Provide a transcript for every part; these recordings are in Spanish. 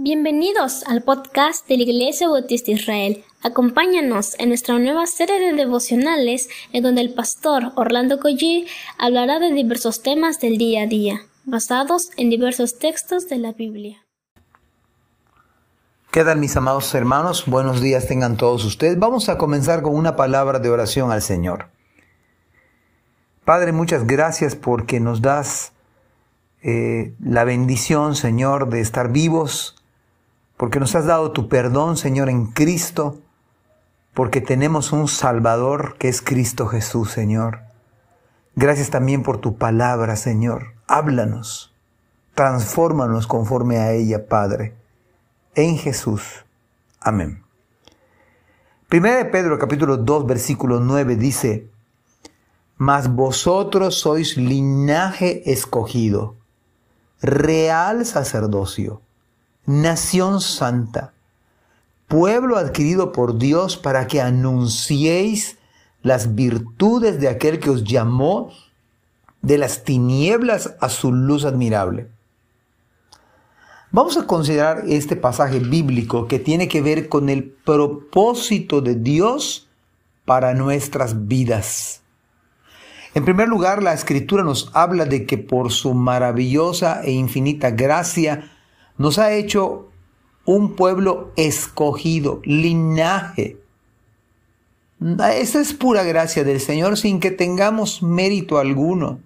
Bienvenidos al podcast de la Iglesia Bautista Israel. Acompáñanos en nuestra nueva serie de devocionales en donde el pastor Orlando Collie hablará de diversos temas del día a día, basados en diversos textos de la Biblia. ¿Qué tal mis amados hermanos? Buenos días tengan todos ustedes. Vamos a comenzar con una palabra de oración al Señor. Padre, muchas gracias porque nos das eh, la bendición, Señor, de estar vivos, porque nos has dado tu perdón, Señor, en Cristo, porque tenemos un Salvador que es Cristo Jesús, Señor. Gracias también por tu palabra, Señor. Háblanos, transfórmanos conforme a ella, Padre. En Jesús. Amén. Primera de Pedro capítulo 2 versículo 9 dice, Mas vosotros sois linaje escogido, real sacerdocio nación santa, pueblo adquirido por Dios para que anunciéis las virtudes de aquel que os llamó de las tinieblas a su luz admirable. Vamos a considerar este pasaje bíblico que tiene que ver con el propósito de Dios para nuestras vidas. En primer lugar, la escritura nos habla de que por su maravillosa e infinita gracia, nos ha hecho un pueblo escogido, linaje. Esa es pura gracia del Señor sin que tengamos mérito alguno.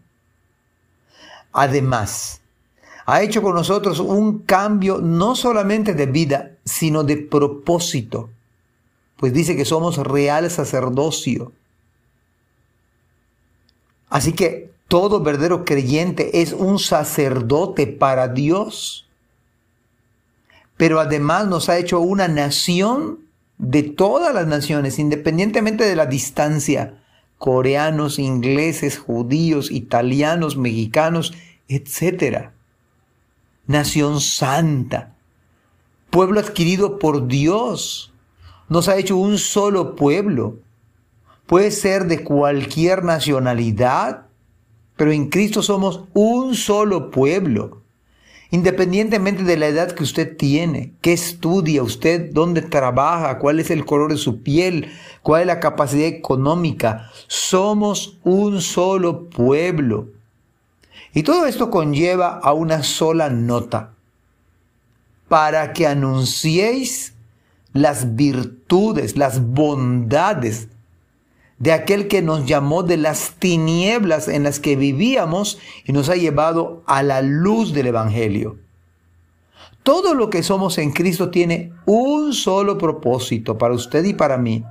Además, ha hecho con nosotros un cambio no solamente de vida, sino de propósito, pues dice que somos real sacerdocio. Así que todo verdadero creyente es un sacerdote para Dios pero además nos ha hecho una nación de todas las naciones, independientemente de la distancia, coreanos, ingleses, judíos, italianos, mexicanos, etc. Nación santa, pueblo adquirido por Dios, nos ha hecho un solo pueblo. Puede ser de cualquier nacionalidad, pero en Cristo somos un solo pueblo independientemente de la edad que usted tiene, qué estudia usted, dónde trabaja, cuál es el color de su piel, cuál es la capacidad económica, somos un solo pueblo. Y todo esto conlleva a una sola nota, para que anunciéis las virtudes, las bondades de aquel que nos llamó de las tinieblas en las que vivíamos y nos ha llevado a la luz del Evangelio. Todo lo que somos en Cristo tiene un solo propósito para usted y para mí.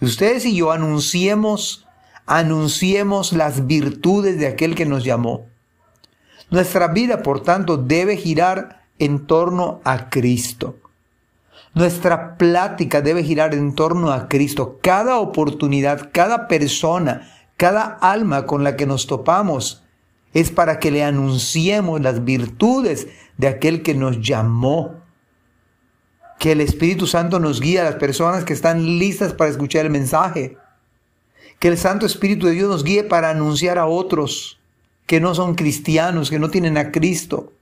Que ustedes y yo anunciemos, anunciemos las virtudes de aquel que nos llamó. Nuestra vida, por tanto, debe girar en torno a Cristo. Nuestra plática debe girar en torno a Cristo. Cada oportunidad, cada persona, cada alma con la que nos topamos es para que le anunciemos las virtudes de aquel que nos llamó. Que el Espíritu Santo nos guíe a las personas que están listas para escuchar el mensaje. Que el Santo Espíritu de Dios nos guíe para anunciar a otros que no son cristianos, que no tienen a Cristo.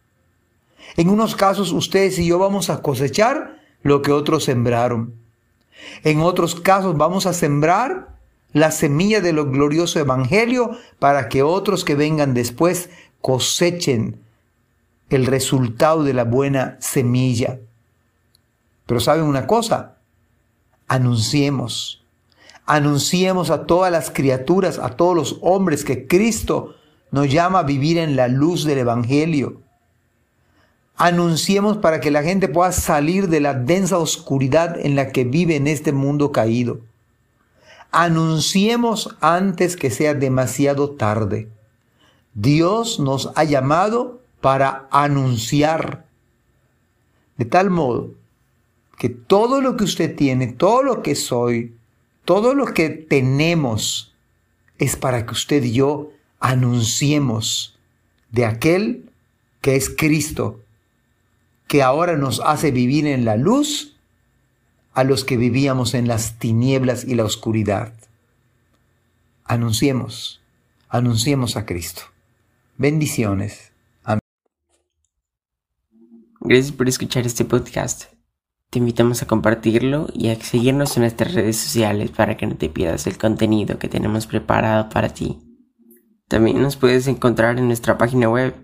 En unos casos ustedes y yo vamos a cosechar lo que otros sembraron. En otros casos vamos a sembrar la semilla de lo glorioso evangelio para que otros que vengan después cosechen el resultado de la buena semilla. Pero saben una cosa, anunciemos, anunciemos a todas las criaturas, a todos los hombres que Cristo nos llama a vivir en la luz del Evangelio. Anunciemos para que la gente pueda salir de la densa oscuridad en la que vive en este mundo caído. Anunciemos antes que sea demasiado tarde. Dios nos ha llamado para anunciar. De tal modo que todo lo que usted tiene, todo lo que soy, todo lo que tenemos, es para que usted y yo anunciemos de aquel que es Cristo que ahora nos hace vivir en la luz a los que vivíamos en las tinieblas y la oscuridad. Anunciemos, anunciemos a Cristo. Bendiciones. Amén. Gracias por escuchar este podcast. Te invitamos a compartirlo y a seguirnos en nuestras redes sociales para que no te pierdas el contenido que tenemos preparado para ti. También nos puedes encontrar en nuestra página web